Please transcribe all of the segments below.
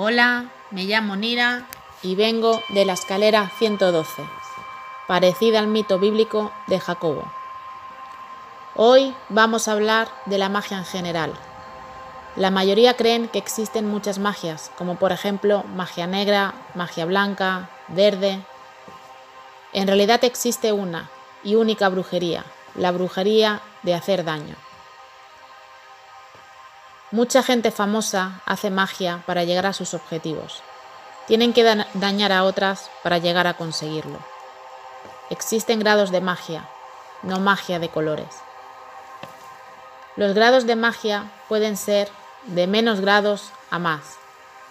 Hola, me llamo Nira y vengo de la escalera 112, parecida al mito bíblico de Jacobo. Hoy vamos a hablar de la magia en general. La mayoría creen que existen muchas magias, como por ejemplo magia negra, magia blanca, verde. En realidad existe una y única brujería, la brujería de hacer daño. Mucha gente famosa hace magia para llegar a sus objetivos. Tienen que dañar a otras para llegar a conseguirlo. Existen grados de magia, no magia de colores. Los grados de magia pueden ser de menos grados a más,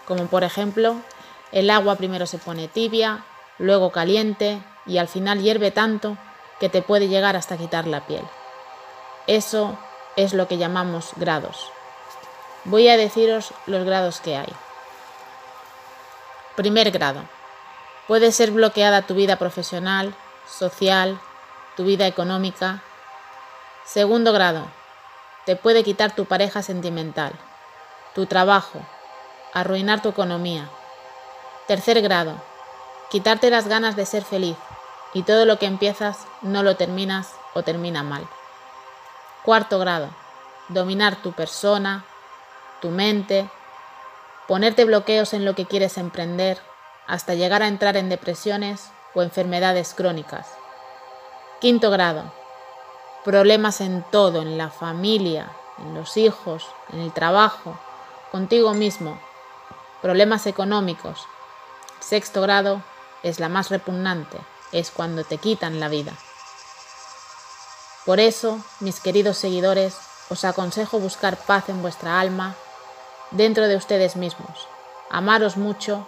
como por ejemplo el agua primero se pone tibia, luego caliente y al final hierve tanto que te puede llegar hasta quitar la piel. Eso es lo que llamamos grados. Voy a deciros los grados que hay. Primer grado. Puede ser bloqueada tu vida profesional, social, tu vida económica. Segundo grado. Te puede quitar tu pareja sentimental, tu trabajo, arruinar tu economía. Tercer grado. Quitarte las ganas de ser feliz y todo lo que empiezas no lo terminas o termina mal. Cuarto grado. Dominar tu persona, tu mente, ponerte bloqueos en lo que quieres emprender, hasta llegar a entrar en depresiones o enfermedades crónicas. Quinto grado. Problemas en todo, en la familia, en los hijos, en el trabajo, contigo mismo. Problemas económicos. Sexto grado es la más repugnante, es cuando te quitan la vida. Por eso, mis queridos seguidores, os aconsejo buscar paz en vuestra alma dentro de ustedes mismos, amaros mucho,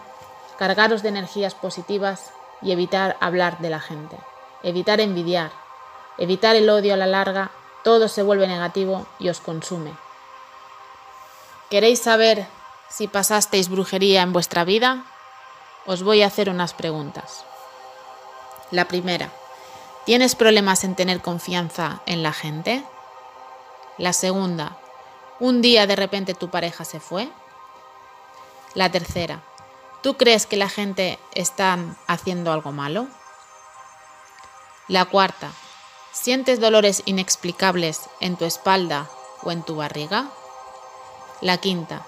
cargaros de energías positivas y evitar hablar de la gente, evitar envidiar, evitar el odio a la larga, todo se vuelve negativo y os consume. ¿Queréis saber si pasasteis brujería en vuestra vida? Os voy a hacer unas preguntas. La primera, ¿tienes problemas en tener confianza en la gente? La segunda, un día de repente tu pareja se fue. La tercera, ¿tú crees que la gente está haciendo algo malo? La cuarta, ¿sientes dolores inexplicables en tu espalda o en tu barriga? La quinta,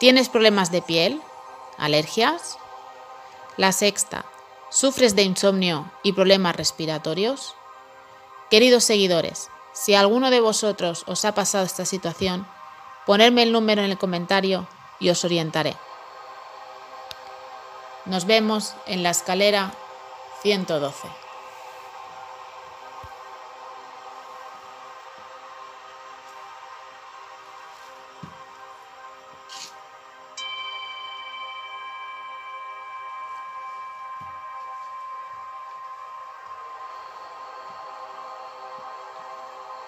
¿tienes problemas de piel? ¿Alergias? La sexta, ¿sufres de insomnio y problemas respiratorios? Queridos seguidores, si alguno de vosotros os ha pasado esta situación, ponedme el número en el comentario y os orientaré. Nos vemos en la escalera 112.